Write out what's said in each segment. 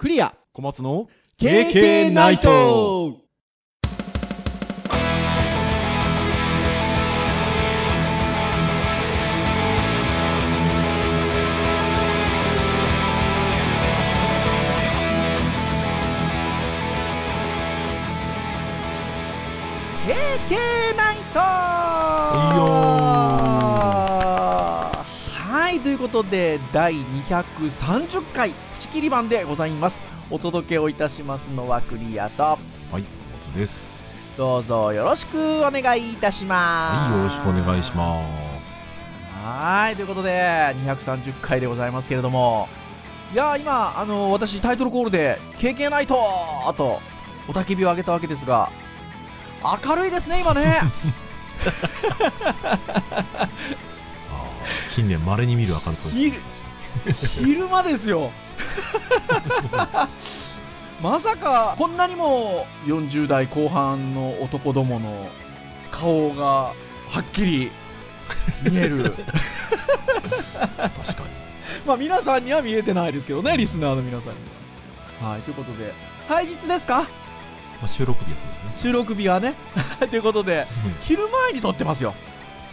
クリア。小松の KK ナイト。ナイト。はいということで第230回口切り版でございます。お届けをいたしますのはクリアと。はい小松です。どうぞよろしくお願いいたします。はいよろしくお願いします。はいということで230回でございますけれども。いやー今あの私タイトルコールで「KK ナイト!」と雄たけびを上げたわけですが明るいですね今ね。あー近年稀に見る明るさです昼昼間ですよ。まさかこんなにも40代後半の男どもの顔がはっきり見える。確かに。まあ皆さんには見えてないですけどねリスナーの皆さんには。はいということで。祭日ですか？まあ、収録日はそうですね。収録日はね。ということで昼前に撮ってますよ。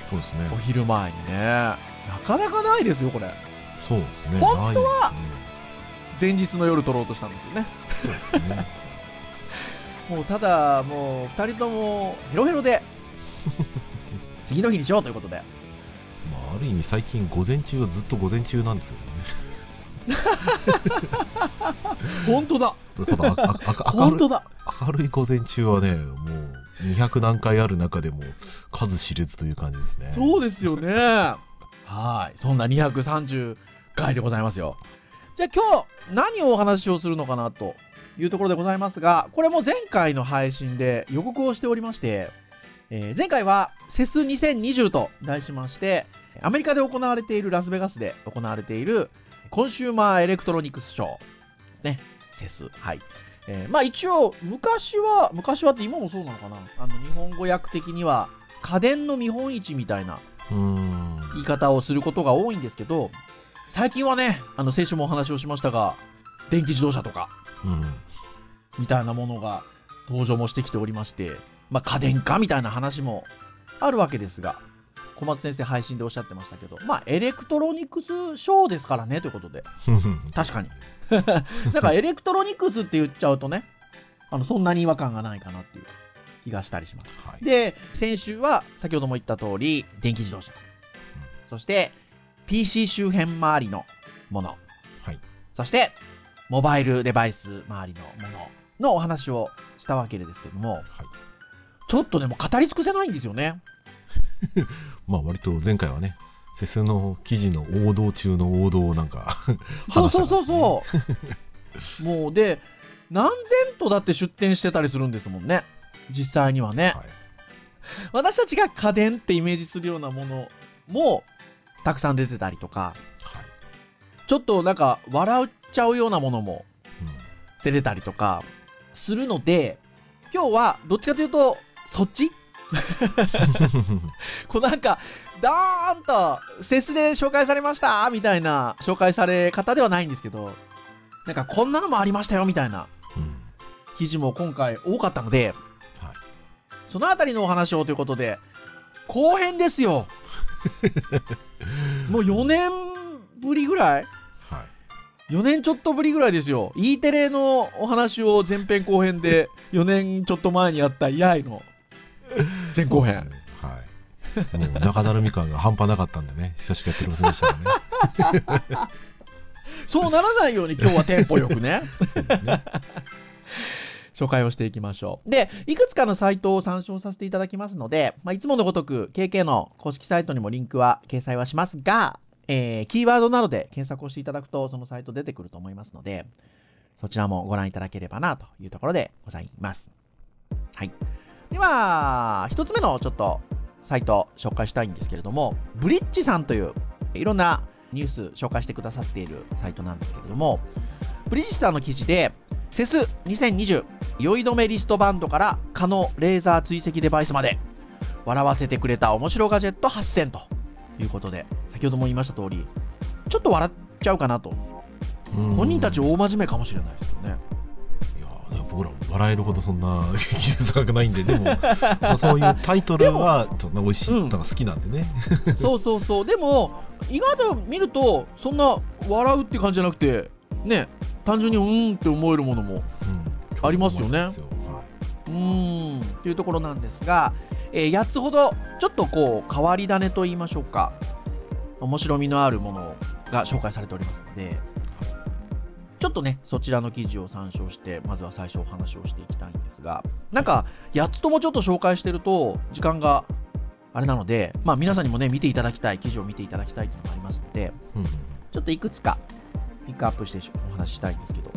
そうですね。お昼前にね。なかなかないですよこれそうですね。本当は前日の夜撮ろうとしたんですよね。そうですね。もうただもう2人ともヘロヘロで 次の日にしようということで。まあ、ある意味最近午前中はずっと午前中なんですよね。本当だ。ただ本当だ。明るい午前中はねもう200何回ある中でも数知れずという感じですね。そうですよね。はい。そんな230回でございますよ。じゃあ今日何をお話をするのかなというところでございますがこれも前回の配信で予告をしておりまして、えー前回はセス2020と題しましてアメリカで行われているラスベガスで行われているコンシューマーエレクトロニクスショーですね。 CES はい。えーまあ一応昔は昔はって今もそうなのかな。あの日本語訳的には家電の見本市みたいな言い方をすることが多いんですけど最近はねあの先週もお話をしましたが電気自動車とかうん。みたいなものが登場もしてきておりまして、まあ、家電化みたいな話もあるわけですが小松先生配信でおっしゃってましたけどまあエレクトロニクスショーですからねということで。確かに。なんかエレクトロニクスって言っちゃうとねあのそんなに違和感がないかなっていう気がしたりします。はい。で、先週は先ほども言った通り、電気自動車。そして、PC 周辺周りのもの。はいそして、モバイルデバイス周りのもののお話をしたわけですけども、はいちょっとね、もう語り尽くせないんですよね。まあ割と前回はねセスの記事の王道中の王道をなんか そうそうそううそう。もうで、何千とだって出店してたりするんですもんね。実際にはね。はい私たちが家電ってイメージするようなものも、たくさん出てたりとか、はい。ちょっとなんか笑っちゃうようなものもうん。出てたりとかするので、今日はどっちかというと、そっち？こうなんか、ダーンと、セスで紹介されました？みたいな紹介され方ではないんですけど、なんかこんなのもありましたよみたいなうん。記事も今回多かったので、はい。そのあたりのお話をということで、後編ですよ。もう4年ぶりぐらい？はい。4年ちょっとぶりぐらいですよ。E テレのお話を前編後編で4年ちょっと前にやったイヤイの。前後編。ね。はい。もう中だるみ感が半端なかったんでね久しくやっておりませんでしたね。そうならないように今日はテンポよくね、そうですね紹介をしていきましょう。で、いくつかのサイトを参照させていただきますので、まあ、いつものごとく KK の公式サイトにもリンクは掲載はしますが、えーキーワードなどで検索をしていただくとそのサイト出てくると思いますので、そちらもご覧いただければなというところでございます。はい。では、一つ目のちょっとサイト紹介したいんですけれども、ブリッジさんといういろんなニュース紹介してくださっているサイトなんですけれども、ブリッジさんの記事で、セス2020酔い止めリストバンドから蚊のレーザー追跡デバイスまで笑わせてくれた面白ガジェット8000ということで先ほども言いました通りちょっと笑っちゃうかなとうん本人たち大真面目かもしれないですよね。いやー僕ら笑えるほどそんな技術高くないんででもまあそういうタイトルはちょっと美味しいうんのが好きなんでね、そうそうそう。でも、意外と見ると、そんな笑うって感じじゃなくて、ね、単純にうーんって思えるものもうん。ありますよね。超うん。というところなんですが、え8つほどちょっとこう変わり種と言いましょうか。面白みのあるものが紹介されておりますのでちょっとねそちらの記事を参照してまずは最初お話をしていきたいんですがなんか8つともちょっと紹介してると時間があれなので、まあ、皆さんにもね見ていただきたい記事を見ていただきたいというのがありますのでうん。ちょっといくつかピックアップしてお話ししたいんですけど。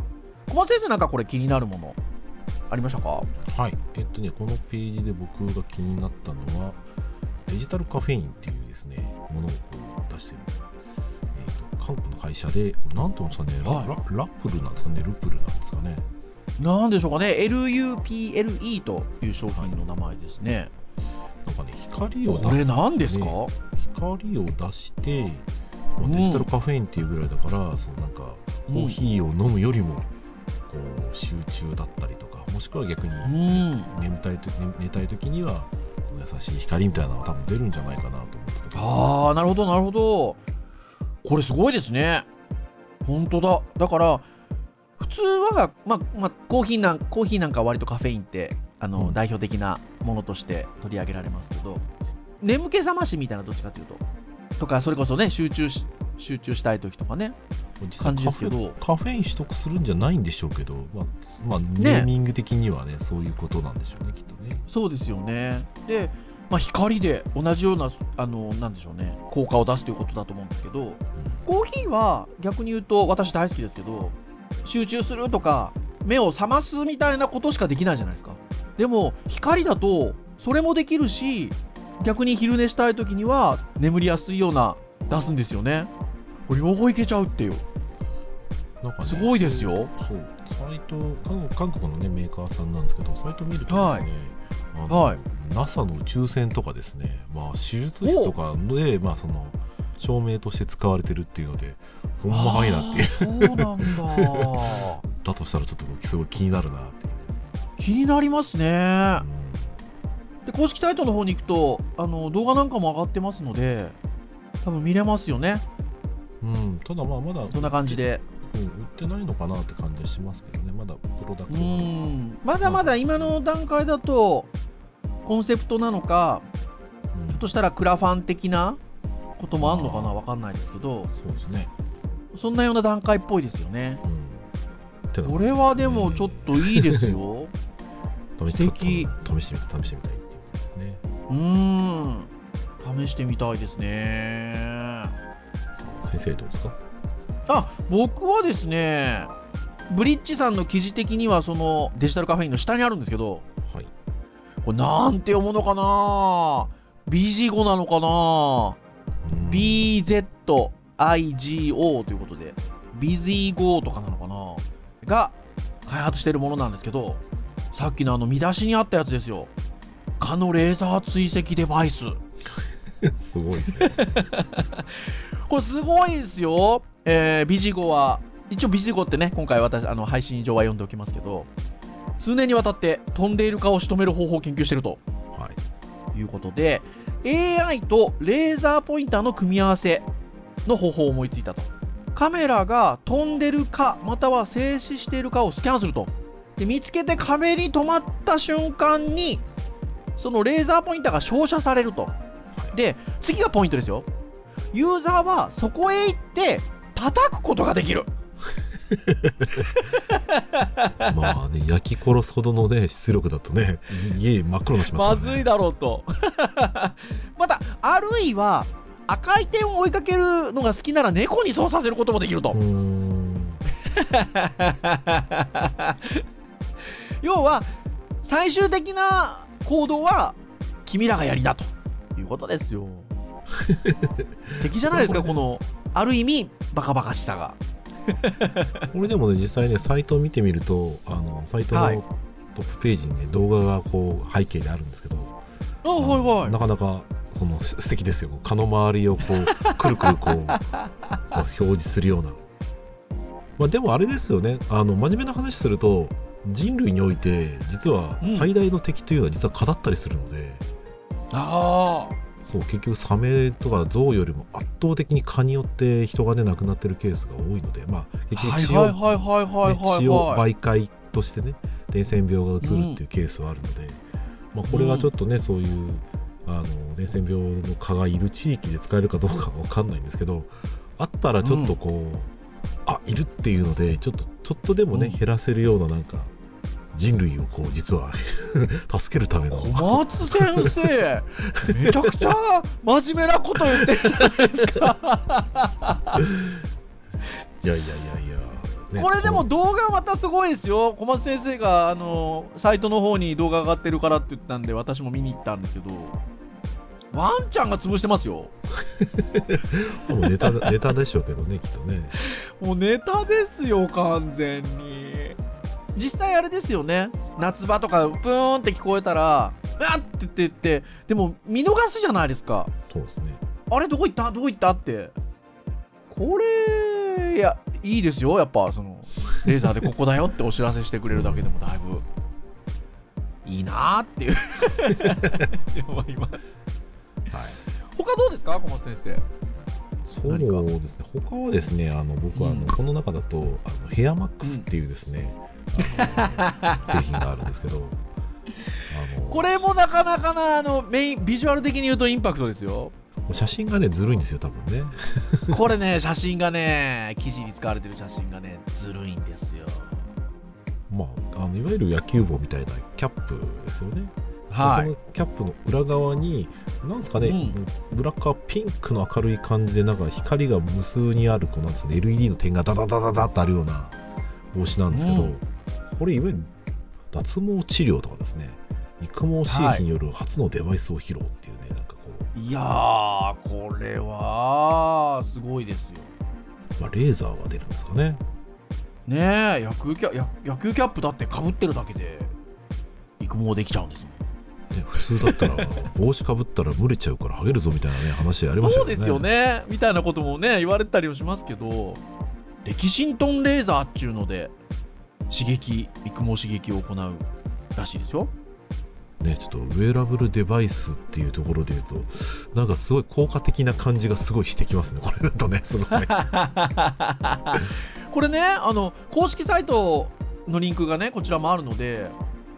小松先生なんかこれ気になるものありましたか？はい、えっとね、このページで僕が気になったのは、デジタルカフェインっていうですね、ものを出してる、えっと韓国の会社で、なんていうんですかね、ラはい。ララップルなんですかね、ルプルなんですかね？なんでしょうかね、LUPLE という商品の名前ですね。なんかね、光を出す、これ何ですか、ね光を出して、デジタルカフェインっていうぐらいだから、そのなんか、コーヒーを飲むよりも、こう、集中だったりとか、もしくは逆に、うん、眠たいと寝寝たい時には、その優しい光みたいなのが多分出るんじゃないかなと思うんですけど。ああ、なるほど、なるほど。これすごいですね。本当だ。だから、普通は、まあまあ、コーヒーなんコーヒーなんかは割とカフェインってあの、うん代表的なものとして取り上げられますけど、眠気覚ましみたいなどっちかというと、とか、それこそね、集中し集中したい時とかね。感じですけどェカフェイン取得するんじゃないんでしょうけど、まあつまあ、ネーミング的にはねそういうことなんでしょうねきっとね。そうですよね。で、まあ、光で同じような、あの、なんでしょうね、効果を出すということだと思うんですけど、コーヒーは逆に言うと、私大好きですけど、集中するとか、目を覚ますみたいなことしかできないじゃないですか。でも、光だと、それもできるし、逆に昼寝したい時には、眠りやすいような、出すんですよね。これ両方いけちゃうっていう。なんかねすごいですよ。そうサイト韓国韓国の、ね、メーカーさんなんですけどサイト見るとですね、はいあのはい NASA の宇宙船とかですね、まあ、手術室とかで、まあ、その照明として使われてるっていうのでほんまかいなっていうそうなんだ。だとしたらちょっと僕すごい気になるなって。気になりますね。うんで公式サイトの方に行くとあの動画なんかも上がってますので多分見れますよね。うん、ただまあまだどんな感じで。うん売ってないのかなって感じはしますけどね。まだプロダクうトがん。まだまだ今の段階だとコンセプトなのかうん。ひょっとしたらクラファン的なこともあんのかなわかんないですけど。そうですね、そんなような段階っぽいですよね。うん、これはでもちょっといいですよ。試してみた試してみたいうん試してみたいですね先生どうですか？あ僕はですねブリッジさんの記事的にはそのデジタルカフェインの下にあるんですけどはいこれなんて読むのかな ?BG 語なのかな、うん ?BZIGO ということで、BZGO とかなのかな？が開発しているものなんですけど、さっきのあの見出しにあったやつですよ。蚊のレーザー追跡デバイス。すごいですね これすごいですよ。えー、ビジゴは、一応ビジゴってね、今回私、あの配信上は読んでおきますけど、数年にわたって飛んでいる蚊を仕留める方法を研究しているとはいいうことで、AI とレーザーポインターの組み合わせの方法を思いついたと。カメラが飛んでるか、または静止しているかをスキャンすると。で見つけて壁に止まった瞬間に、そのレーザーポインターが照射されると。で、次がポイントですよ。ユーザーはそこへ行って叩くことができる。まあね焼き殺すほどのね出力だとね家真っ黒にしますね、まずいだろうと。また、あるいは赤い点を追いかけるのが好きなら猫にそうさせることもできると 要は、最終的な行動は君らがやりだということですよ。素敵じゃないですか、この、ある意味、バカバカしさが。これでもね実際ねサイトを見てみるとあのサイトはいのトップページにね動画がこう背景であるんですけどあ、はいはいな。かなかそのす素敵ですよ蚊の周りをこうくるくるこう こう表示するようなまあ、でもあれですよねあの真面目な話すると人類において実は最大の敵というのは実は蚊だったりするので、あそう結局サメとかゾウよりも圧倒的に蚊によって人がね亡くなってるケースが多いのでまあ結局血を,、媒介としてね伝染病がうつるっていうケースはあるので、まあ、これがちょっとね、そういうあの伝染病の蚊がいる地域で使えるかどうかわかんないんですけどあったらちょっとこう、あいるっていうのでちょっとちょっとでもね、うん。減らせるようななんか人類をこう実は 助けるための。小松先生めちゃくちゃ真面目なこと言ってるじゃないですか。いやいやいやいや、ねこれでもこ動画またすごいですよ。小松先生があのサイトの方に動画上がってるからって言ったんで私も見に行ったんですけどワンちゃんが潰してますよ。うもうネタ ネタでしょうけどねきっとね。もうネタですよ完全に。実際あれですよね。夏場とかプーンって聞こえたらうわっって言ってでも見逃すじゃないですか。そうですね。あれどこ行った？どこ行ったって。これいやいいですよ。やっぱそのレーザーでここだよってお知らせしてくれるだけでもだいぶいいなーっていう。思いますはい他どうですか？小松先生。そうですね。他はですねあの僕はあの、うん。この中だとあのヘアマックスっていうですね、あの製品があるんですけど これもなかなかなあのメインビジュアル的に言うとインパクトですよ。写真がねずるいんですよ多分ね。これね写真がね記事に使われてる写真がねずるいんですよ。まああのいわゆる野球帽みたいなキャップですよねはい。そのキャップの裏側に、なんですかね、うん。ブラックはピンクの明るい感じで、なんか光が無数にある、こうなんですかね、LED の点がダダダダダってあるような帽子なんですけど、うん。これ、いわゆる脱毛治療とかですね、育毛製品による初のデバイスを披露っていうね、なんかこいやーこれはすごいですよ。う、まあ、レーザーが出るんですかね。ねえ野球キャ野野球キャップだってかぶってるだけで育毛できちゃうんですね普通だったら、帽子かぶったら蒸れちゃうからハゲるぞみたいなね、話ありましたよね。そうですよねみたいなこともね言われたりもしますけどレキシントンレーザーっていうので刺激育毛刺激を行うらしいですよね、ちょっとウェアラブルデバイスっていうところで言うと、なんかすごい効果的な感じがすごいしてきますね、これだとね、すごい。これねあの公式サイトのリンクがねこちらもあるので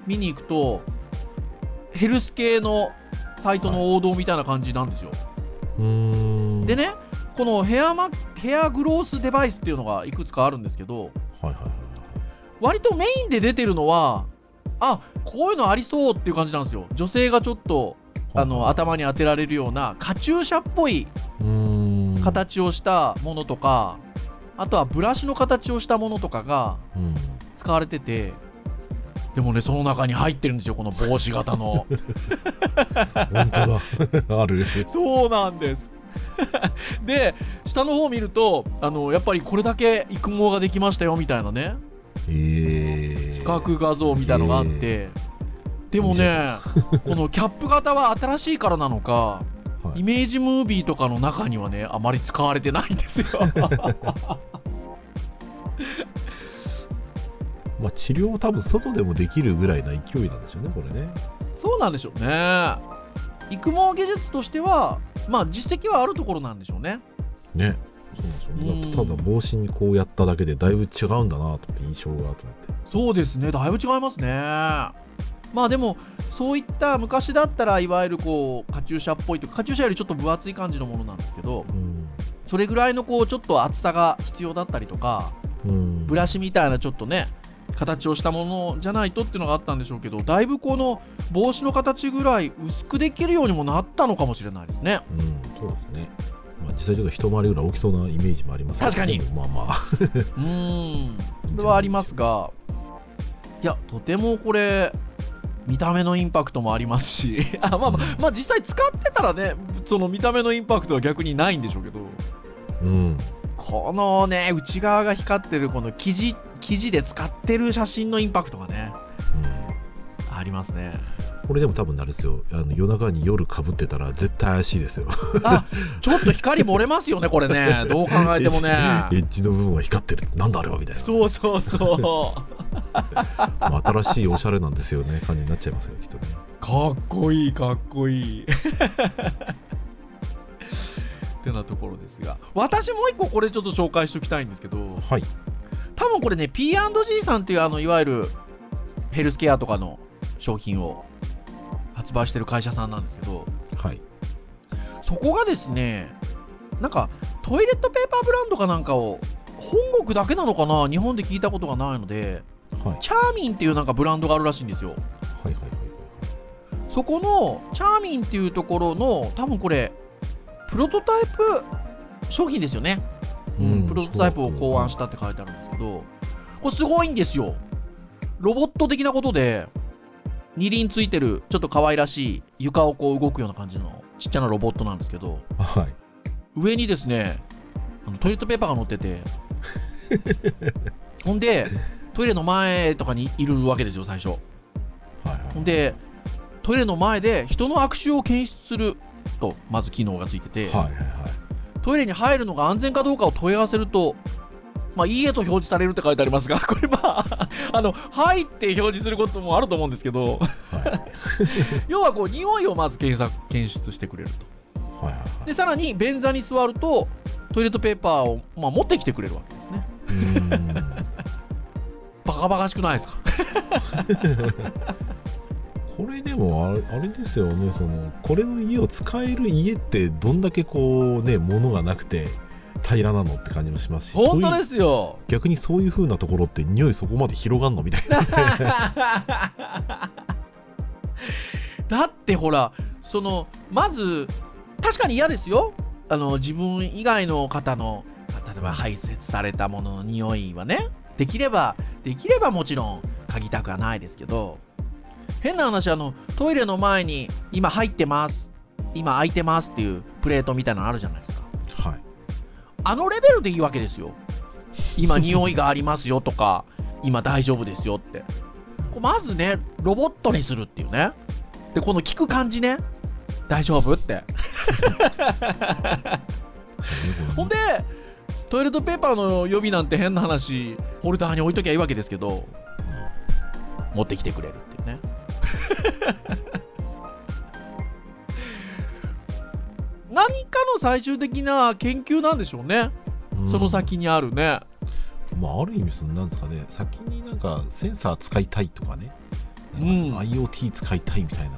見に行くとヘルス系のサイトの王道みたいな感じなんですよ、うーん。でねこのヘアマヘアグロースデバイスっていうのがいくつかあるんですけどはいはいはい割とメインで出てるのはあこういうのありそうっていう感じなんですよ女性がちょっとあの頭に当てられるようなカチューシャっぽい。形をしたものとか、あとはブラシの形をしたものとかがうん。使われててでもねその中に入ってるんですよこの帽子型の。本当だ。ある。そうなんです。で下の方を見るとあのやっぱりこれだけ育毛ができましたよみたいなね。えー。比較画像みたいのがあって、でもねこのキャップ型は新しいからなのかはい。イメージムービーとかの中にはねあまり使われてないんですよ まあ、治療は多分外でもできるぐらいな勢いなんでしょうね、これね。そうなんでしょうね育毛技術としてはまあ実績はあるところなんでしょうねね。そうなんですよ。だってただ帽子にこうやっただけでだいぶ違うんだなと思って印象がと思って。そうですねだいぶ違いますねまあでもそういった昔だったらいわゆるこうカチューシャっぽいとかカチューシャよりちょっと分厚い感じのものなんですけどうん。それぐらいのこうちょっと厚さが必要だったりとかうん。ブラシみたいなちょっとね形をしたものじゃないとっていうのがあったんでしょうけどだいぶこの帽子の形ぐらい薄くできるようにもなったのかもしれないですね。うん、そうですね。まあ、実際ちょっと一回りぐらい大きそうなイメージもあります。確かに。まあまあ。うーん。それはありますが。いやとてもこれ見た目のインパクトもありますし。あまあまあ、まあ、実際使ってたらねその見た目のインパクトは逆にないんでしょうけど。うん。このね内側が光ってるこの生地生地で使ってる写真のインパクトがねうん。ありますね。ここれでも多分あれですよ。あの夜中に夜かぶってたら絶対怪しいですよ。あちょっと光漏れますよねこれね。どう考えてもね。エッジの部分は光ってる。なんだあれはみたいな。そうそうそう。新しいおしゃれなんですよね。感じになっちゃいますよきっとね。かっこいいかっこいいってなところですが私もう一個これちょっと紹介しておきたいんですけどはい。多分これね P&G さんっていうあのいわゆるヘルスケアとかの商品を発売してる会社さんなんですけどはい。そこがですねなんかトイレットペーパーブランドかなんかを本国だけなのかな日本で聞いたことがないのではい。チャーミンっていうなんかブランドがあるらしいんですよ。はいはいはい。そこのチャーミンっていうところの多分これプロトタイプ商品ですよね、うんプロトタイプを考案したって書いてあるんですけどこれすごいんですよ。ロボット的なことで二輪ついてるちょっと可愛らしい床をこう動くような感じのちっちゃなロボットなんですけどはい。上にですねあのトイレットペーパーが乗ってて ほんでトイレの前とかにいるわけですよ最初。はいはいほんでトイレの前で人の悪臭を検出するとまず機能がついてて、はいはいはい。トイレに入るのが安全かどうかを問い合わせると、まあ、いいえと表示されるって書いてありますが、これまあ、あの、入って表示することもあると思うんですけど、はい。要はこう、匂いをまず検索、検出してくれると。はいはいで、さらに便座に座ると、トイレットペーパーを、まあ、持ってきてくれるわけですね。バカバカしくないですか？これでもあれあれですよねそのこれの家を使える家ってどんだけこうね物がなくて平らなのって感じもしますし本当ですよ。逆にそういう風なところって匂いそこまで広がんのみたいな だってほら、その、まず、確かに嫌ですよ。あの、自分以外の方の、例えば排泄されたものの匂いはね、できれば、できればもちろん嗅ぎたくはないですけど、変な話、あの、トイレの前に、今入ってます、今空いてますっていうプレートみたいなのあるじゃないですか。はいあのレベルでいいわけですよ。今、匂いがありますよとか、今大丈夫ですよって。まずね、ロボットにするっていうね。で、この聞く感じね。大丈夫って。ほんで、トイレットペーパーの予備なんて変な話、ホルダーに置いときゃいいわけですけど、持ってきてくれるっていうね。何かの最終的な研究なんでしょうね。うん。その先にあるね。まあある意味そのなんですかね。先になんかセンサー使いたいとかね。か IoT 使いたいみたいな、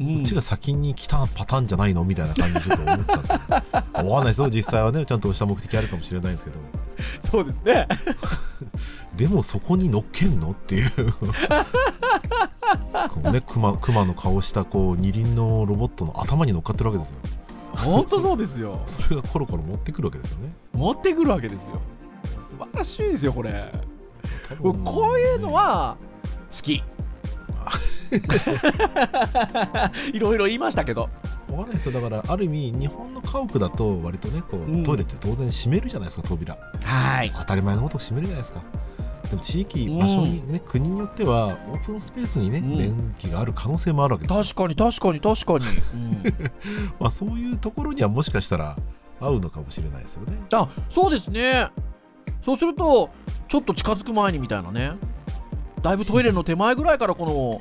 うん。こっちが先に来たパターンじゃないのみたいな感じでちょっと思っちゃうんですよ。わかんないですよ。実際はねちゃんとした目的あるかもしれないですけど。そうですね。でもそこに乗っけんの？っていうこうね熊熊の顔したこう二輪のロボットの頭に乗っかってるわけですよ本当そうですよ。それがコロコロ持ってくるわけですよね持ってくるわけですよ。素晴らしいですよ、これ。多こういうのは好き。いろいろ言いましたけど。わかんないですよだからある意味日本の家屋だと割とねこう、うんトイレって当然閉めるじゃないですか扉はい。当たり前のことを閉めるじゃないですかでも地域場所にね、国によってはオープンスペースにね、うん便器がある可能性もあるわけですよ確かに確かに確かに。うんまあ、そういうところにはもしかしたら合うのかもしれないですよねあそうですね。そうすると、ちょっと近づく前にみたいなね。だいぶトイレの手前ぐらいからこの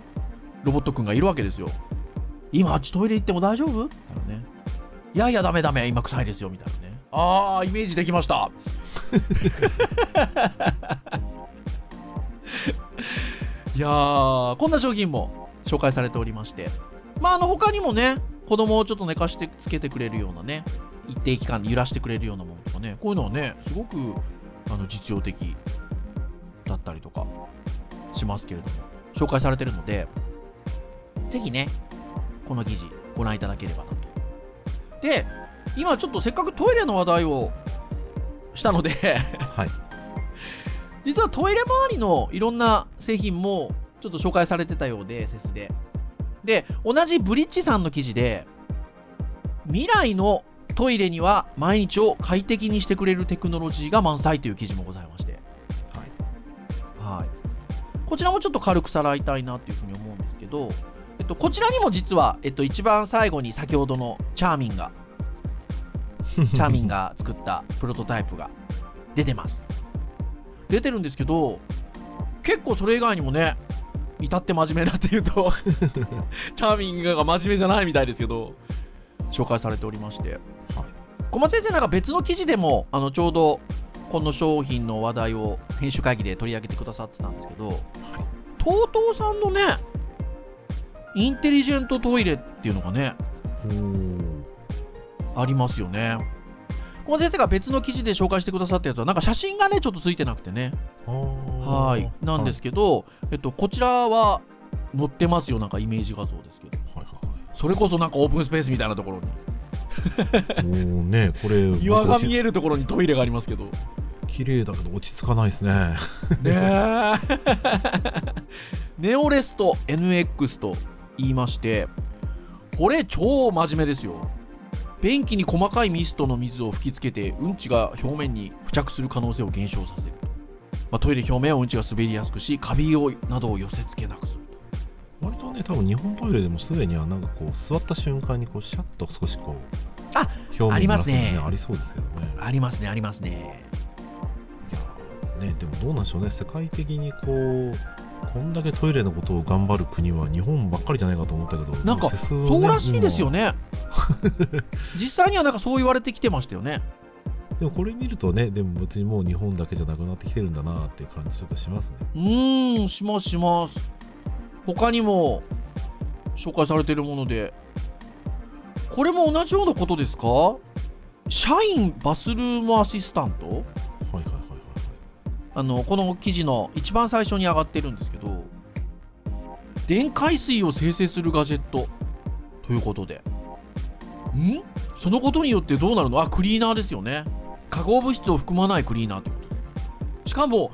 ロボットくんがいるわけですよ。今あっちトイレ行っても大丈夫？みたいなね。いやいや、ダメダメ、今臭いですよ、みたいなね。あー、イメージできました。いやー、こんな商品も紹介されておりまして、まあ、あの他にもね、子供をちょっと寝かしてつけてくれるようなね、一定期間で揺らしてくれるようなものとかね、こういうのはね、すごくあの実用的だったりとかしますけれども、紹介されてるので、ぜひね、この記事ご覧いただければなと。で、今ちょっとせっかくトイレの話題をしたので、はい実はトイレ周りのいろんな製品もちょっと紹介されてたようで、セスで。で、同じブリッジさんの記事で、未来のトイレには毎日を快適にしてくれるテクノロジーが満載という記事もございまして、はい。こちらもちょっと軽くさらいたいなというふうに思うんですけど、えっと、こちらにも実は、えっと、一番最後に先ほどのチャーミンが、チャーミンが作ったプロトタイプが出てます。出てるんですけど、結構それ以外にもね、至って真面目なっていうと、チャーミングが真面目じゃないみたいですけど、紹介されておりまして、小松先生、なんか別の記事でも、あのちょうどこの商品の話題を編集会議で取り上げてくださってたんですけど、TOTO さんのね、インテリジェントトイレっていうのがね、ありますよね。小松先生が別の記事で紹介してくださったやつは、なんか写真がね、ちょっとついてなくてね。はい。なんですけど、えっと、こちらは載ってますよ、なんかイメージ画像ですけど。はいはいそれこそなんかオープンスペースみたいなところに、はいもうねこれ岩が見ええるところにトイレがありますけど。綺麗だけど落ち着かないですねねえ。ネオレスト NX と言いまして、これ超真面目ですよ。便器に細かいミストの水を吹きつけて、うんちが表面に付着する可能性を減少させると。まあ、トイレ表面はうんちが滑りやすくし、カビをなどを寄せ付けなくすると。割とね多分日本トイレでもすでにはなんかこう座った瞬間にこうシャッと少しこうあ表面ありますねありそうですけどねありますね、ありますね。いやねでもどうなんでしょうね世界的にこうこんだけトイレのことを頑張る国は日本ばっかりじゃないかと思ったけどなんかねそうらしいですよ今ね。実際にはなんかそう言われてきてましたよね。でもこれ見るとねでも別にもう日本だけじゃなくなってきてるんだなっていう感じちょっとしますねうーん、しますします。他にも紹介されているもので、これも同じようなことですか？社員バスルームアシスタント？あの、この記事の一番最初に上がってるんですけど、電解水を生成するガジェットということで。ん？そのことによってどうなるの？あ、クリーナーですよね。化合物質を含まないクリーナーということで。しかも、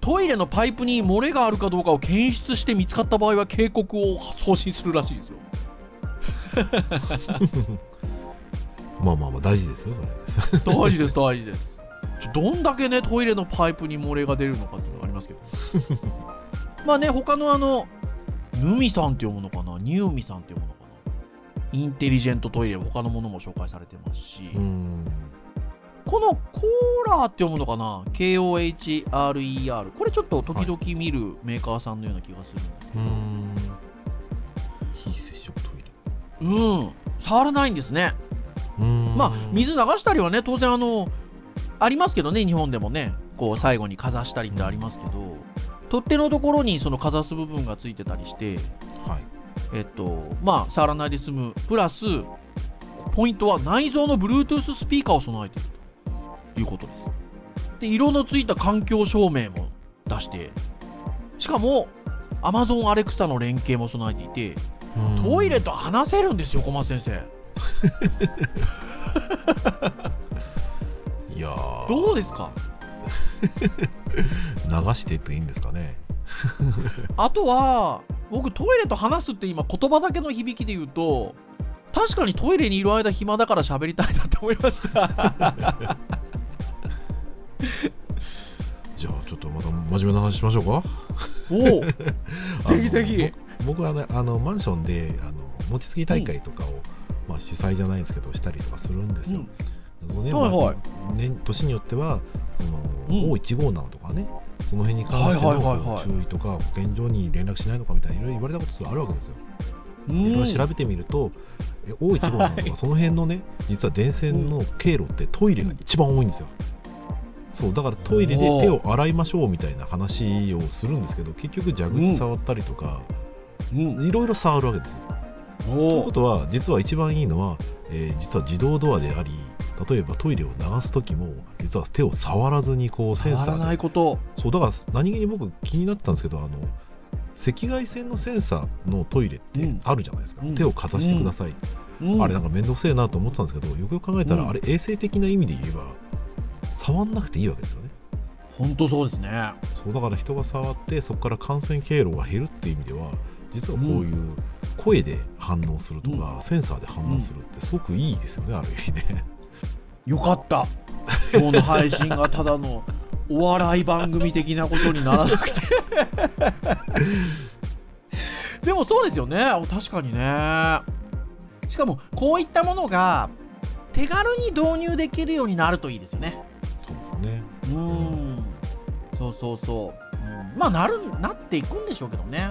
トイレのパイプに漏れがあるかどうかを検出して見つかった場合は警告を送信するらしいですよ。まあまあまあ大事ですよそれ大事です、大事です。どんだけね、トイレのパイプに漏れが出るのかっていうのがありますけど。まあね、他のあの、ヌミさんって読むのかな、ニューミさんって読むのかな？インテリジェントトイレ、他のものも紹介されてますし、このコーラーって読むのかな、KOHRER。これちょっと時々見るメーカーさんのような気がするんですけど、うーん。非接触トイレ。うん、触らないんですね。まあ、水流したりはね、当然あの、ありますけどね、日本でもね、こう最後にかざしたりってありますけど、取っ手のところにそのかざす部分がついてたりして、はい。えっと、まあ、触らないで済む、プラス、ポイントは内蔵の Bluetooth スピーカーを備えているということです。で、色のついた環境照明も出して、しかも、Amazon Alexa の連携も備えていて、トイレと話せるんですよ、小松先生。いやー。どうですか？流していくといいんですかね？あとは、僕、トイレと話すって今、言葉だけの響きで言うと、確かにトイレにいる間暇だから喋りたいなと思いました。じゃあちょっとまた真面目な話しましょうか？おお、ぜひぜひ。僕僕はねあのマンションであの餅つき大会とかを、まあ、主催じゃないんですけどしたりとかするんですよ。そのねはいはい。まあね年によってはその、うん。O157 とかねその辺に関しての注意とか保健所に連絡しないのかみたいないろいろ言われたことがあるわけですよ。うん。いろいろ調べてみると、え O157 とかその辺のね実は電線の経路ってトイレが一番多いんですよ。そうだからトイレで手を洗いましょうみたいな話をするんですけど結局蛇口触ったりとかうん、いろいろ触るわけですよ。というおことは実は一番いいのは、えー実は自動ドアであり例えばトイレを流す時も実は手を触らずにこうセンサ触らなーでいこと。そうだから何気に僕気になってたんですけどあの赤外線のセンサーのトイレってあるじゃないですか、うん。手をかざしてください、うん。あれなんか面倒くせえなと思ってたんですけどよくよく考えたら、うん。あれ衛生的な意味で言えば触んなくていいわけですよね。本当そうですね。そうだから人が触ってそこから感染経路が減るっていう意味では実はこういう声で反応するとか、センサーで反応するってすごくいいですよね、ある意味ねよかった。今日の配信がただのお笑い番組的なことにならなくて。でもそうですよね。確かにね。しかもこういったものが手軽に導入できるようになるといいですよね。そうですね。うん。そうそうそう、うん、まあなるなっていくんでしょうけどね。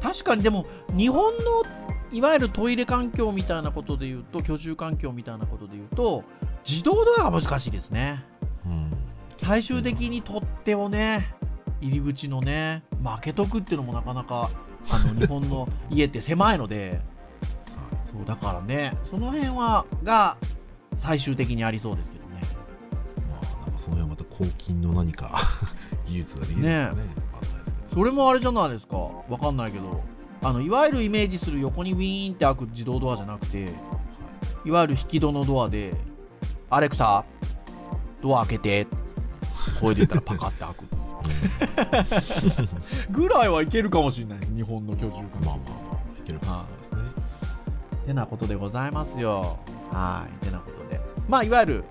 確かにでも日本のいわゆるトイレ環境みたいなことで言うと居住環境みたいなことで言うと自動ドアが難しいですね。うん。最終的に取っ手をね入り口のね開けとくっていうのもなかなかあの 日本の家って狭いので。そうだからねその辺はが最終的にありそうですけどね。まあなんかその辺はまた抗菌の何か 技術ができるんですかね。わかんないですけど。それもあれじゃないですか。わかんないけど。あのいわゆるイメージする横にウィーンって開く自動ドアじゃなくていわゆる引き戸のドアでアレクサドア開けて。声で言ったらパカって開く。ぐらいはいけるかもしれない。です日本の居住環境。まあまあまあいけるかもしれないですね。てなことでございますよ。はい。てなことで。まあいわゆる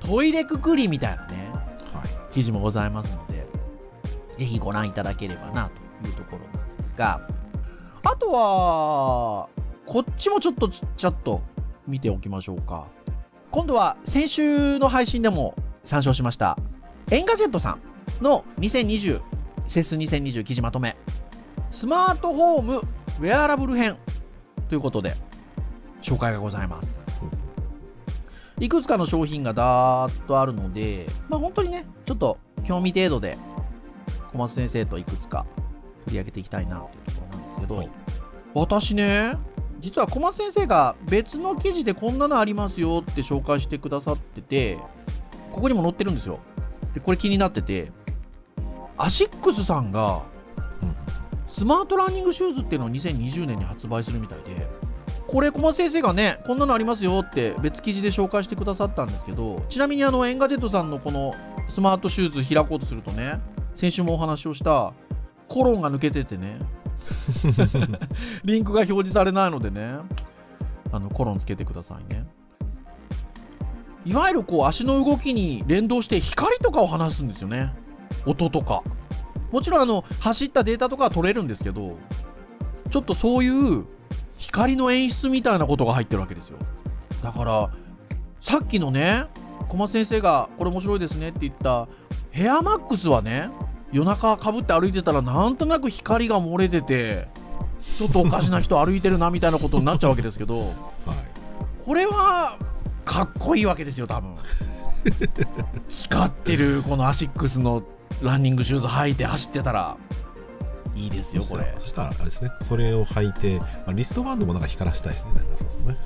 トイレくくりみたいなね。はい。記事もございますので。ぜひご覧いただければなというところなんですが。あとはこっちもちょっとちっちゃっと見ておきましょうか今度は先週の配信でも参照しましたエンガジェットさんの2020 CES 2020記事まとめ。スマートフォームウェアラブル編ということで紹介がございます。いくつかの商品がだーっとあるので、まあ、本当にね、ちょっと興味程度で小松先生といくつか取り上げていきたいなというところなんですけど、はい。私ね、実は小松先生が別の記事でこんなのありますよって紹介してくださってて、ここにも載ってるんですよ。で、これ気になってて、アシックスさんがうんスマートランニングシューズっていうのを2020年に発売するみたいで、これ小松先生がね、こんなのありますよって別記事で紹介してくださったんですけど、ちなみにあのエンガジェットさんのこのスマートシューズ開こうとするとね、先週もお話をしたコロンが抜けててね、リンクが表示されないのでね、あのコロンつけてくださいね。いわゆるこう足の動きに連動して光とかを話すんですよね。音とか。もちろんあの走ったデータとかは取れるんですけど、ちょっとそういう光の演出みたいなことが入ってるわけですよ。だから、さっきのね、小松先生がこれ面白いですねって言ったヘアマックスはね、夜中かぶって歩いてたらなんとなく光が漏れてて、ちょっとおかしな人歩いてるなみたいなことになっちゃうわけですけど、はい。これはかっこいいわけですよ、多分。光ってるこのアシックスのランニングシューズ履いて走ってたら。いいですよ、これ。そしたらあれですね。それを履いて、まあ、リストバンドもなんか光らせたいですね。そうですね。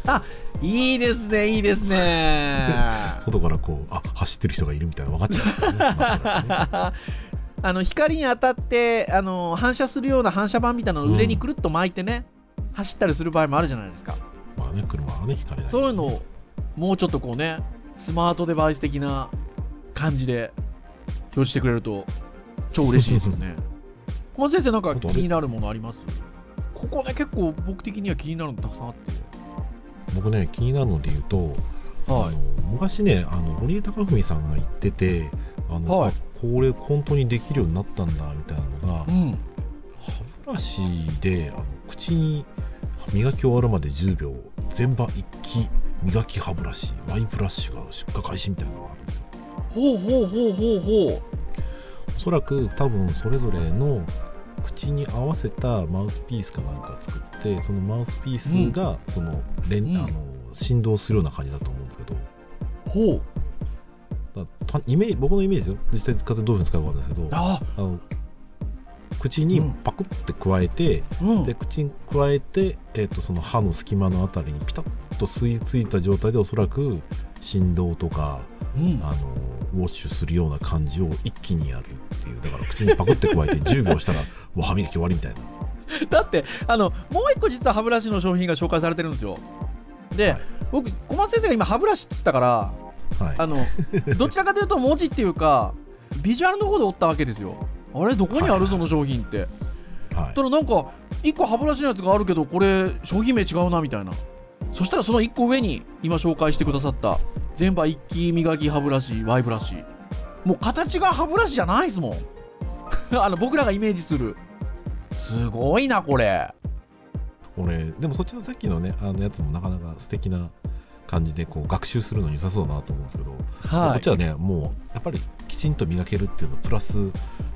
いいですね、いいですね。外からこうあ走ってる人がいるみたいなの分かっちゃうねまあ あの光に当たってあの反射するような反射板みたいなのを腕にくるっと巻いてね、走ったりする場合もあるじゃないですか。まあね車はね光れないそういうのをもうちょっとこうね、スマートデバイス的な感じで表示してくれると超嬉しいですよね。小松先生、なんか気になるものあります？ここね、結構僕的には気になるのたくさんあって。僕ね気になるので言うと、はあの昔ねあの堀江貴文さんが言っててあの、はいあこれ本当にできるようになったんだみたいなのが、い。うん。歯ブラシであの口に磨き終わるまで10秒全場一気磨き歯ブラシワイブラッシュが出荷開始みたいなのがあるんですよほうほうほうほうほおそらく多分それぞれの口に合わせたマウスピースかなんか作ってそのマウスピースがその連、うんあの振動するような感じだと思うんですけどう。ほう。イメージ僕のイメージですよ。実際使ってどういうふうに使うかないですけどあ、あ。の口にパクって加えて、うん。で口に加えて、えー、とその歯の隙間のあたりにピタッと吸い付いた状態でおそらく振動とかうん。あのウォッシュするような感じを一気にやるっていう。だから口にパクって加えて 10秒したらもう歯磨き終わりみたいな。だってあのもう一個実は歯ブラシの商品が紹介されてるんですよ。で、はい。僕小松先生が今歯ブラシって言ったからはい。あのどちらかというと文字っていうかビジュアルの方で折ったわけですよ。あれどこにあるその商品って、はい。たらなんか1個歯ブラシのやつがあるけどこれ商品名違うなみたいな。そしたらその1個上に今紹介してくださった全場一気磨き歯ブラシ Y ブラシ。もう形が歯ブラシじゃないですもん。あの僕らがイメージする。すごいなこれ。俺でもそっちのさっきのねあのやつもなかなか素敵な感じでこう学習するのに良さそうだなと思うんですけど、はい。こっちはねもうやっぱりきちんと磨けるっていうのプラス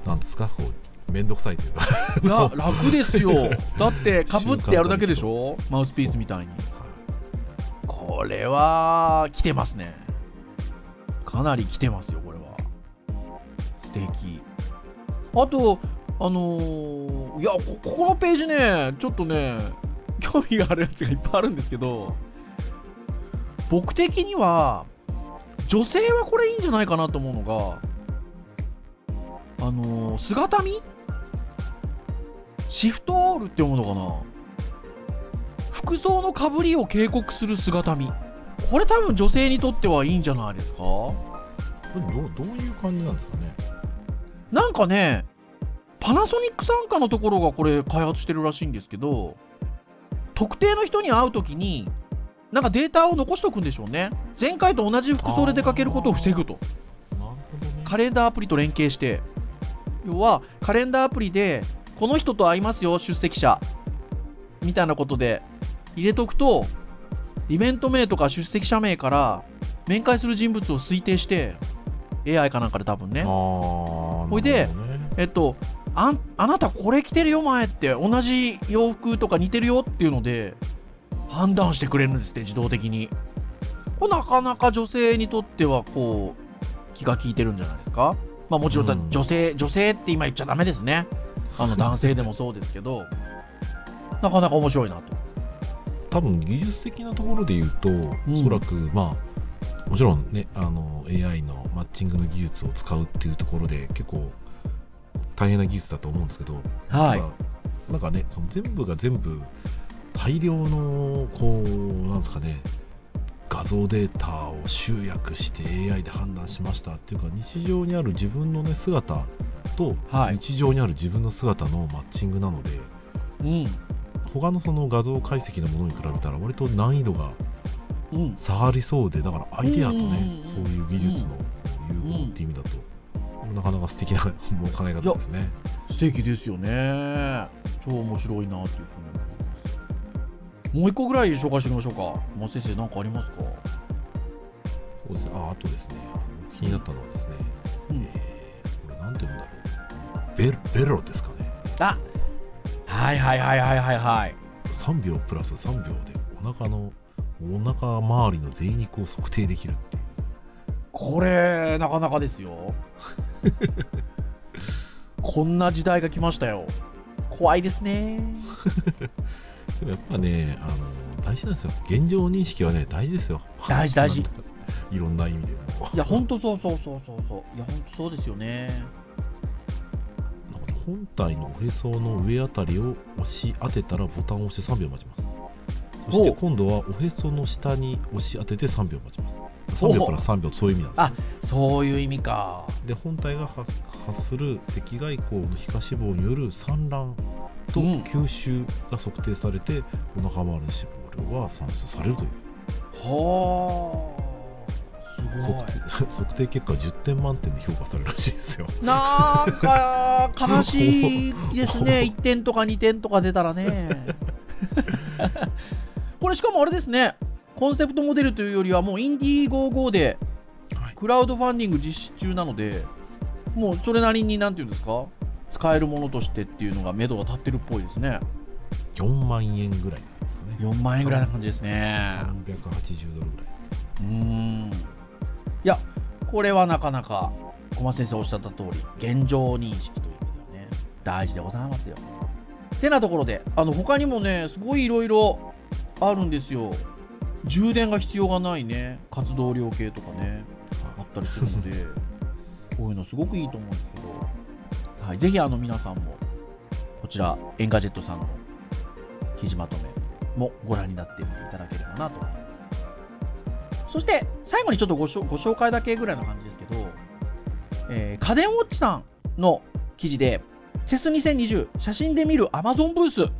なんですかこう面倒くさいというか。いや楽ですよ。だってかぶってやるだけでしょ？マウスピースみたいに。これは来てますね。かなり来てますよこれは。素敵。あとあのーいやこここのページねちょっとね興味があるやつがいっぱいあるんですけど僕的には女性はこれいいんじゃないかなと思うのがあのー姿見？シフトオールって読むのかな？服装のかぶりを警告する姿見。これ多分女性にとってはいいんじゃないですか？これどうどういう感じなんですかね？なんかねパナソニック傘下のところがこれ開発してるらしいんですけど特定の人に会う時になんかデータを残しとくんでしょうね。前回と同じ服装で出かけることを防ぐと。ね。カレンダーアプリと連携して。要はカレンダーアプリでこの人と会いますよ出席者。みたいなことで入れとくとイベント名とか出席者名から面会する人物を推定して AI かなんかで多分ね。ほいでえっとあんあなたこれ着てるよ前って同じ洋服とか似てるよっていうので判断してくれるんですって自動的に。なかなか女性にとってはこう気が利いてるんじゃないですか。まあもちろんだうん。女性、女性って今言っちゃダメですね。あの男性でもそうですけど。なかなか面白いなと。多分技術的なところで言うと、おそらくまあもちろんねあの AI のマッチングの技術を使うっていうところで結構大変な技術だと思うんですけど、はい。なんかねその全部が全部大量のこうなんですかね画像データを集約して AI で判断しましたっていうか日常にある自分のね姿とはい。日常にある自分の姿のマッチングなので、うん。他のその画像解析のものに比べたら割と難易度がうん。下がりそうでだからアイデアとね、うんうんうんそういう技術の融合っていう意味だと、なかなか素敵な考え方ですね。素敵ですよね。超面白いなというふうに思いますもう一個ぐらい紹介しておきましょうか。小松先生何かありますか？そうですね。ああとですね。気になったのはですね、うん。えーこれなんて言うんだろう。ベベロですかね。あはいはいはいはいはいはい。3秒プラス3秒でお腹のお腹周りの贅肉を測定できるっていう。これなかなかですよ。こんな時代が来ましたよ。怖いですねでもやっぱねあの大事なんですよ。現状認識はね大事ですよ。大事大事。いろんな意味でも。いやほんとそうそうそうそうそう。いやほんとそうですよね。本体のおへその上あたりを押し当てたらボタンを押して3秒待ちます。そして今度はおへその下に押し当てて3秒待ちます。ほう3秒プラス3秒そういう意味なんですよ。そういう意味か。で本体が発発する赤外光の皮下脂肪による産卵とうん。吸収が測定されて、お腹周りの脂肪量は算出されるという。はあ。測定 測定結果10点満点で評価されるらしいですよ。なんか悲しいですね、1点とか2点とか出たらね。これ、しかもあれですね、コンセプトモデルというよりは、もうインディーゴーゴーではい。クラウドファンディング実施中なので、もうそれなりに、なんていうんですか、使えるものとしてっていうのが、目処が立ってるっぽいですね。4万円ぐらいなんですかね4万円ぐらいな感じですね。380ドルぐらいうーん。いや、これはなかなか、小松先生おっしゃった通り、現状認識という意味ではね、大事でございますよ。てなところで、あの他にもね、すごいいろいろあるんですよ。充電が必要がないね、活動量計とかね、あったりするので、こういうのすごくいいと思うんですけど、はい、ぜひあの皆さんも、こちら、 Engadgetさんの記事まとめもご覧になってみていただければなと思います。そして最後にちょっとごしょご紹介だけぐらいの感じですけど、えー家電ウォッチさんの記事で、セス2020写真で見る Amazon ブース、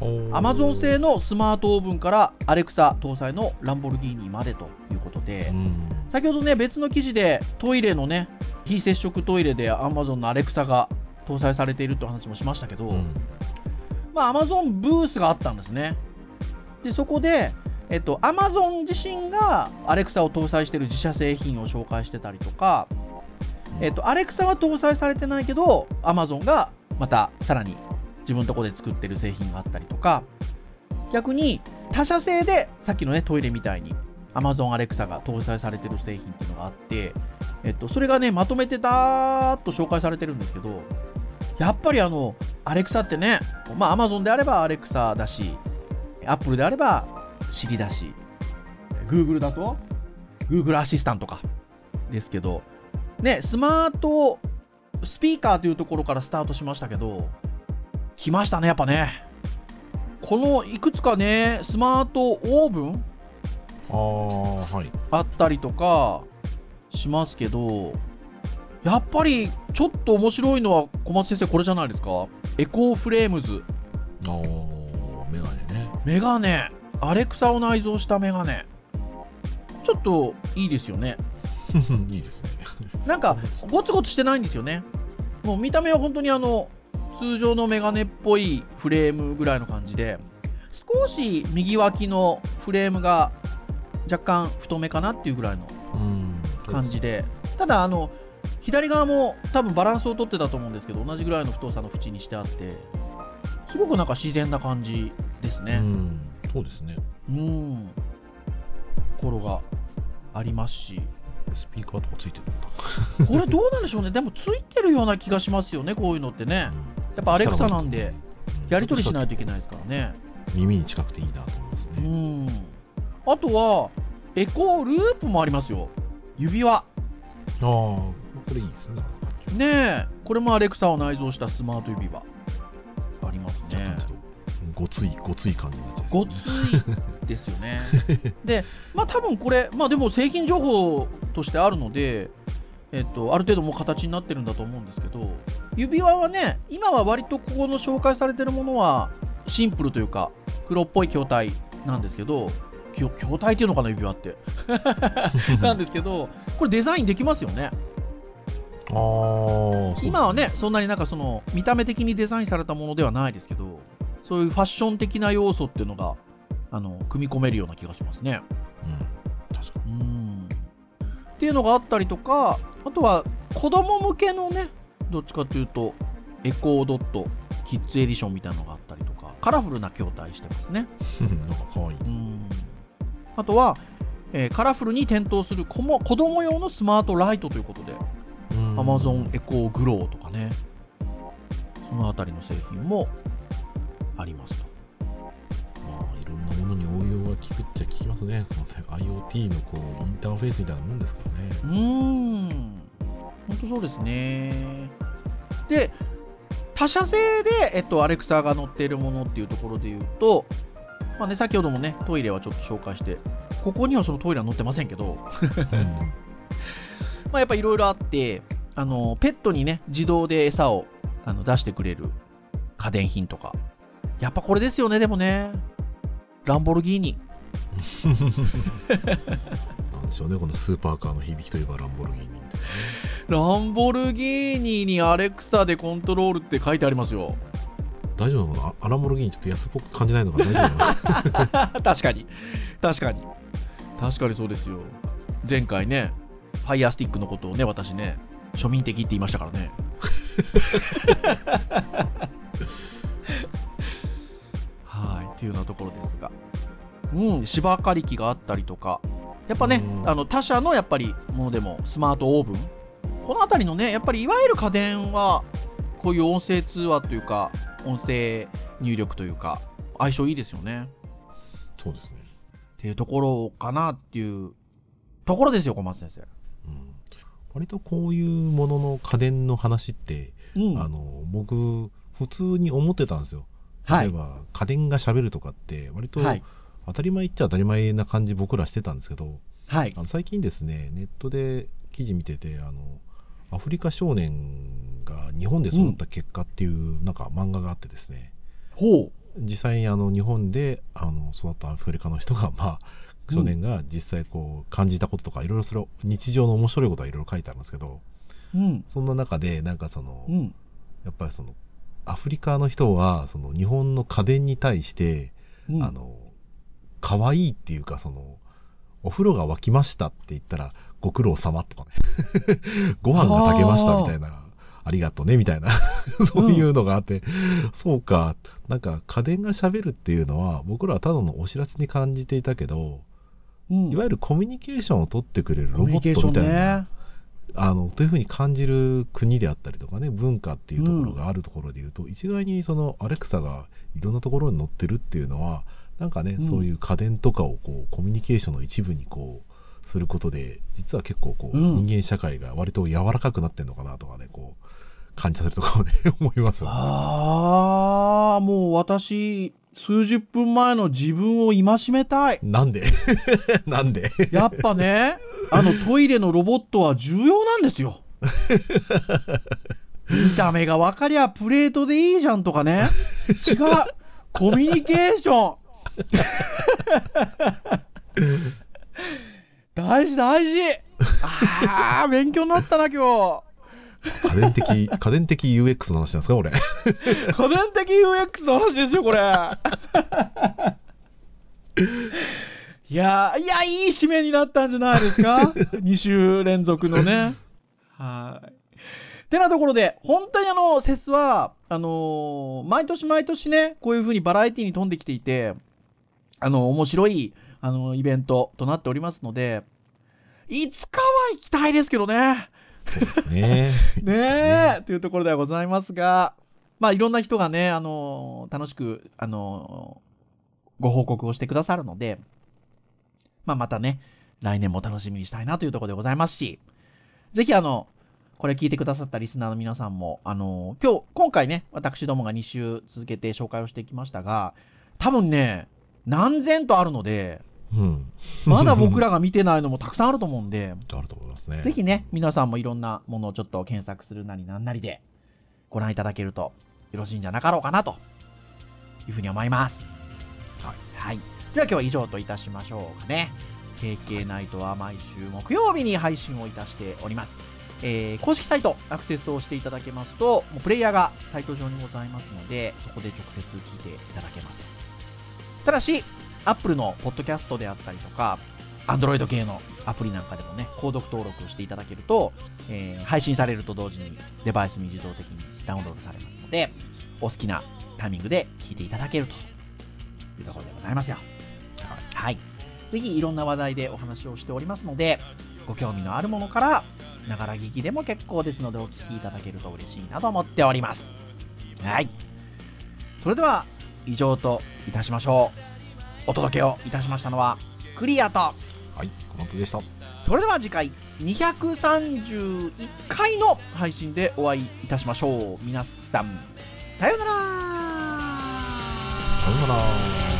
Amazon 製のスマートオーブンからアレクサ搭載のランボルギーニまでということで、うん先ほどね、別の記事でトイレのね、非接触トイレで Amazon のアレクサが搭載されているという話もしましたけど、うんまあ、Amazon ブースがあったんですね。で、そこで、えっと、Amazon 自身が Alexa を搭載している自社製品を紹介してたりとか、えっと、Alexa は搭載されてないけど、Amazon がまたさらに自分のところで作ってる製品があったりとか、逆に他社製でさっきのねトイレみたいに Amazon Alexa が搭載されてる製品っていうのがあって、えっと、それがねまとめてだーっと紹介されてるんですけどやっぱりあの Alexa ってね、まあ、Amazon であれば Alexa だし Apple であれば Siri だし Google だと Google アシスタントかですけどねスマートスピーカーというところからスタートしましたけど来ましたねやっぱね。このいくつかね、スマートオーブンああはいあったりとかしますけど、やっぱりちょっと面白いのは小松先生これじゃないですか？エコーフレームズ。ああメガネねメガネ。アレクサを内蔵したメガネ。ちょっといいですよね。いいですねなんかゴツゴツしてないんですよね。もう見た目は本当にあの通常のメガネっぽいフレームぐらいの感じで少し右脇のフレームが若干太めかなっていうぐらいのうん。感じで。ただあの左側も多分バランスをとってたと思うんですけど同じぐらいの太さの縁にしてあってすごくなんか自然な感じですね。うん。そうですね。うん。ところがありますし。スピーカーとかついてる。のかこれどうなんでしょうね。でもついてるような気がしますよねこういうのってね。やっぱアレクサなんでやり取りしないといけないですからね。耳に近くていいなと思いますうねんあとはエコーループもありますよ。指輪。ああこれいいですね。ねえ。これもアレクサを内蔵したスマート指輪。ありますね。ごついごつい感じになっちゃう。ですねいですよね。でまあ多分これまあでも製品情報としてあるのでえっと、ある程度もう形になってるんだと思うんですけど指輪はね今は割とここの紹介されてるものはシンプルというか黒っぽい筐体なんですけどきょ筐体っていうのかな指輪って。なんですけどこれデザインできますよね。あ今はねそんなになんかその見た目的にデザインされたものではないですけどそういうファッション的な要素っていうのがあの組み込めるような気がしますね。うん。確かうん。っていうのがあったりとかあとは子供向けのねどっちかというとエコードットキッズエディションみたいなのがあったりとかカラフルな筐体してますね。に なんか可愛いうんあとは、えーカラフルに点灯する子も子供用のスマートライトということでうん。Amazon エコーグローとかね。そのあたりの製品もありますと。まあいろんなものに応用が効くっちゃ効きますね。IoT のこうインターフェースみたいなもんですからね。うーん、本当そうですね。で、他社製で、えっと、アレクサが載っているものっていうところで言うと、まあね、先ほどもね、トイレはちょっと紹介して、ここにはそのトイレは載ってませんけど、まあ、やっぱいろいろあって、あの、ペットにね、自動で餌をあの出してくれる家電品とか。やっぱこれですよね、でもね。ランボルギーニ。なんでしょうねこのスーパーカーの響きといえばランボルギーニランボルギーニにアレクサでコントロールって書いてありますよ。大丈夫なのかな？アランボルギーニちょっと安っぽく感じないのかな？大丈夫なの確かに。確かに。確かにそうですよ。前回ね、ファイヤースティックのことをね、私ね、庶民的って言いましたからね。はい、っていうようなところですが。うん、芝刈り機があったりとか、やっぱねう、んあの他社のやっぱりものでも、スマートオーブン、このあたりのね、やっぱりいわゆる家電は、こういう音声通話というか、音声入力というか、相性いいですよね。そうですね、っていうところかなっていうところですよ、小松先生。うん、割とこういうものの家電の話って、うんあの僕普通に思ってたんですよはい。例えば家電がしゃべるとかって割とはい。当たり前っちゃ当たり前な感じ僕らしてたんですけどはいあ。の最近ですねネットで記事見ててあのアフリカ少年が日本で育った結果っていうなんか漫画があってですね、ほう。実際にあの日本であの育ったアフリカの人が、まあ、少年が実際こう感じたこととかいろいろそれを日常の面白いことはいろいろ書いてあるんですけどうん。そんな中でなんかその、うん。やっぱりそのアフリカの人はその日本の家電に対して、うんあの可愛いっていうかそのお風呂が沸きましたって言ったらご苦労様とかね。ご飯が炊けましたみたいな。ありがとうねみたいな。そういうのがあって、そうか。なんか家電が喋るっていうのは僕らはただのお知らせに感じていたけどうん。いわゆるコミュニケーションを取ってくれるロボットみたいな、ね。あのというふうに感じる国であったりとかね文化っていうところがあるところでいうと、一概にそのアレクサがいろんなところに載ってるっていうのはなんかね、うん。そういう家電とかをこうコミュニケーションの一部にこうすることで実は結構こう、うん人間社会が割と柔らかくなってるのかなとかねこう感じさせるところで 思いますよね。ああ、もう私、数十分前の自分を戒めたい。なんで？なんで？やっぱね、あのトイレのロボットは重要なんですよ。見た目が分かりゃプレートでいいじゃんとかね。違う。コミュニケーション。大事大事。ああ、勉強になったな、今家電的家電的 UX の話なんですかこれ日。家電的 UX の話ですよ、これ。いやー、いや、いい締めになったんじゃないですか ?2 週連続のね。はい。てなところで、本当にあの、セスは、あのー毎年毎年ね、こういう風にバラエティに富んできていて、あの、面白い、あの、イベントとなっておりますので、いつかは行きたいですけどね。そうですね。ねえ、というところではございますが、まあ、いろんな人がね、あの楽しく、あのご報告をしてくださるので、まあ、またね、来年も楽しみにしたいなというところでございますし、ぜひ、あの、これ聞いてくださったリスナーの皆さんも、あの今日、今回ね、私どもが2週続けて紹介をしてきましたが、多分ね、何千とあるので、うんまだ僕らが見てないのもたくさんあると思うんで、あると思いますねぜひね、皆さんもいろんなものをちょっと検索するなりなんなりでご覧いただけるとよろしいんじゃなかろうかなというふうに思います。はい。はい。では今日は以上といたしましょうかね。KK ナイトは毎週木曜日に配信をいたしております。えー公式サイトアクセスをしていただけますと、もうプレイヤーがサイト上にございますので、そこで直接聞いていただけます。ただし、Apple のポッドキャストであったりとか、Android 系のアプリなんかでもね、購読登録をしていただけると、えー配信されると同時にデバイスに自動的にダウンロードされますので、お好きなタイミングで聞いていただけるというところでございますよ。はい。ぜひいろんな話題でお話をしておりますので、ご興味のあるものから、ながら聞きでも結構ですのでお聞きいただけると嬉しいなと思っております。はい。それでは、以上といたしましょう。お届けをいたしましたのは、クリアと、はい小松でした。それでは次回231回の配信でお会いいたしましょう。皆さん、さようなら。さようなら